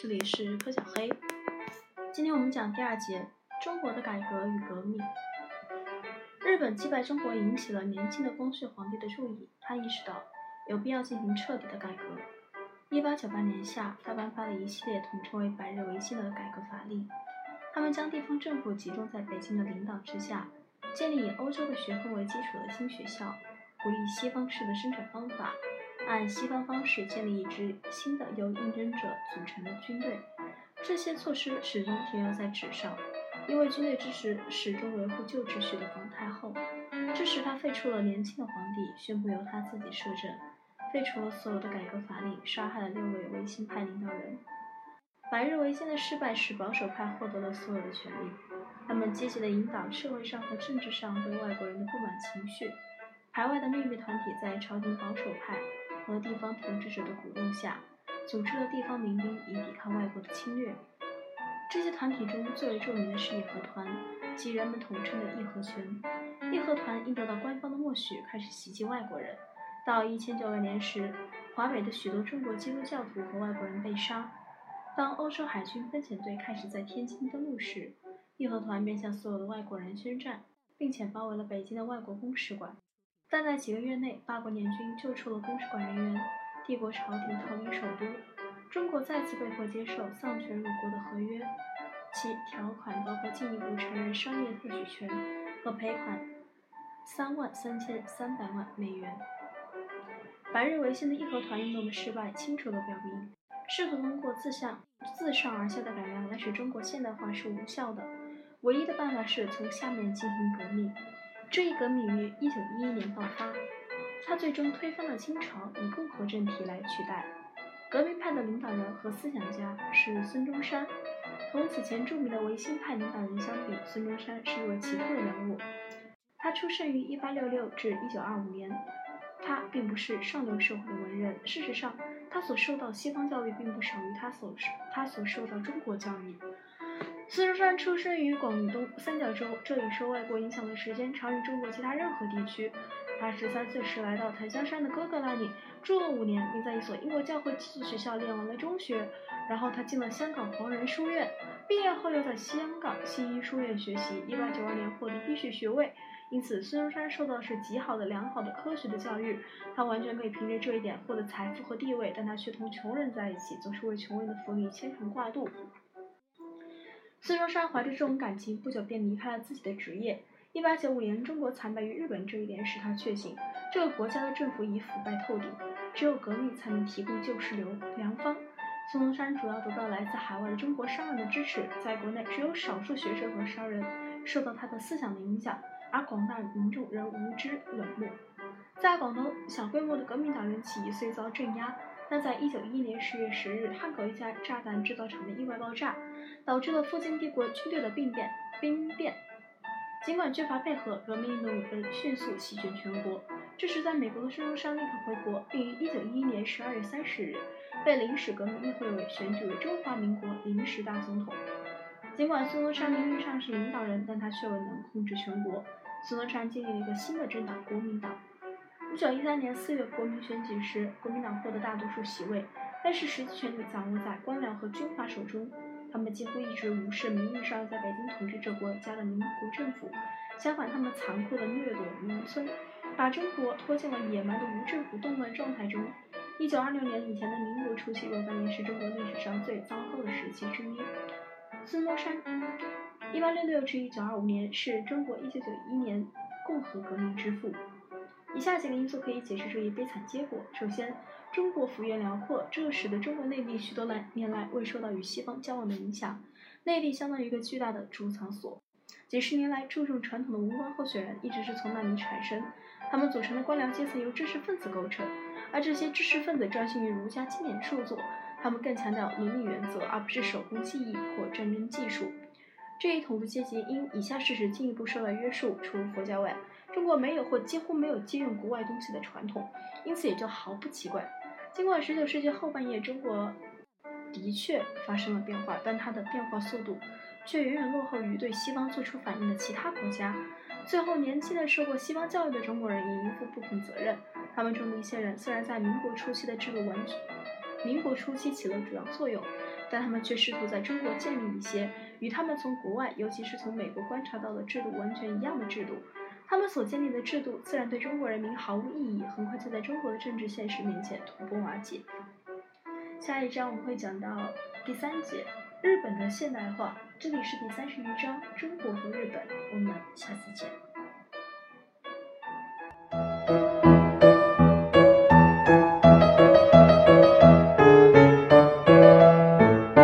这里是柯小黑。今天我们讲第二节中国的改革与革命。日本击败中国引起了年轻的光绪皇帝的注意，他意识到有必要进行彻底的改革。一八九八年夏，他颁发了一系列统称为“百日维新”的改革法令。他们将地方政府集中在北京的领导之下，建立以欧洲的学风为基础的新学校，鼓励西方式的生产方法。按西方方式建立一支新的由应征者组成的军队，这些措施始终停留在纸上，因为军队支持始终维护旧秩序的皇太后。这时，他废除了年轻的皇帝，宣布由他自己摄政，废除了所有的改革法令，杀害了六位维新派领导人。百日维新的失败使保守派获得了所有的权利，他们积极地引导社会上和政治上对外国人的不满情绪。排外的秘密团体在朝廷保守派。和地方统治者的鼓动下，组织了地方民兵以抵抗外国的侵略。这些团体中最为著名的是义和团，即人们统称的义和拳。义和团因得到官方的默许，开始袭击外国人。到一千九百年时，华北的许多中国基督教徒和外国人被杀。当欧洲海军分遣队开始在天津登陆时，义和团便向所有的外国人宣战，并且包围了北京的外国公使馆。但在几个月内，八国联军救出了公使馆人员，帝国朝廷逃离首都，中国再次被迫接受丧权辱国的合约，其条款包括进一步承认商业特许权和赔款三万三千三百万美元。白日维新的义和团运动的失败，清楚地表明，试图通过自下自上而下的改良来使中国现代化是无效的，唯一的办法是从下面进行革命。这一革命于一九一一年爆发，它最终推翻了清朝，以共和政体来取代。革命派的领导人和思想家是孙中山。同此前著名的维新派领导人相比，孙中山是一位奇特的人物。他出生于一八六六至一九二五年，他并不是上流社会的文人。事实上，他所受到西方教育并不少于他所他所受到中国教育。孙中山出生于广东三角洲，这里受外国影响的时间长于中国其他任何地区。他十三岁时来到檀香山的哥哥那里住了五年，并在一所英国教会寄宿学校念完了中学。然后他进了香港黄仁书院，毕业后又在香港西医书院学习。一八九二年获得医学学位。因此，孙中山受到的是极好的、良好的科学的教育。他完全可以凭借这一点获得财富和地位，但他却同穷人在一起，总是为穷人的福利牵肠挂肚。孙中山怀着这种感情，不久便离开了自己的职业。一八九五年，中国惨败于日本这一点使他确信，这个国家的政府已腐败透顶，只有革命才能提供救世流良方。孙中山主要得到来自海外的中国商人的支持，在国内只有少数学生和商人受到他的思想的影响，而广大民众仍无知冷漠。在广东，小规模的革命党人起义虽遭镇压。但在一九一一年十月十日，汉口一家炸弹制造厂的意外爆炸，导致了附近帝国军队的兵变。兵变，尽管缺乏配合，革命运动仍迅速席卷全国。这时，在美国的孙中山立刻回国，并于一九一一年十二月三十日被临时革命议会委选举为中华民国临时大总统。尽管孙中山名义上是领导人，但他却未能控制全国。孙中山建立了一个新的政党——国民党。一九一三年四月国民选举时，国民党获得大多数席位，但是实际权力掌握在官僚和军阀手中。他们几乎一直无视名义上在北京统治这国家的民国政府，相反，他们残酷地掠夺农村，把中国拖进了野蛮的无政府动乱状态中。一九二六年以前的民国初期若干年是中国历史上最糟糕的时期之一。孙中山，一八六六至一九二五年是中国一九九一年共和革命之父。以下几个因素可以解释这一悲惨结果。首先，中国幅员辽阔，这使得中国内地许多来年来未受到与西方交往的影响。内地相当于一个巨大的储藏所，几十年来注重传统的文官候选人一直是从那里产生。他们组成的官僚阶层由知识分子构成，而这些知识分子专心于儒家经典著作，他们更强调伦理原则，而不是手工技艺或战争技术。这一统治阶级因以下事实进一步受到约束：除佛教外。中国没有或几乎没有借用国外东西的传统，因此也就毫不奇怪。尽管19世纪后半叶中国的确发生了变化，但它的变化速度却远远落后于对西方做出反应的其他国家。最后，年轻的受过西方教育的中国人也应负部分责任。他们中的一些人虽然在民国初期的制度完民国初期起了主要作用，但他们却试图在中国建立一些与他们从国外，尤其是从美国观察到的制度完全一样的制度。他们所建立的制度自然对中国人民毫无意义，很快就在中国的政治现实面前土崩瓦解。下一章我们会讲到第三节日本的现代化，这里是第三十一章中国和日本，我们下次见。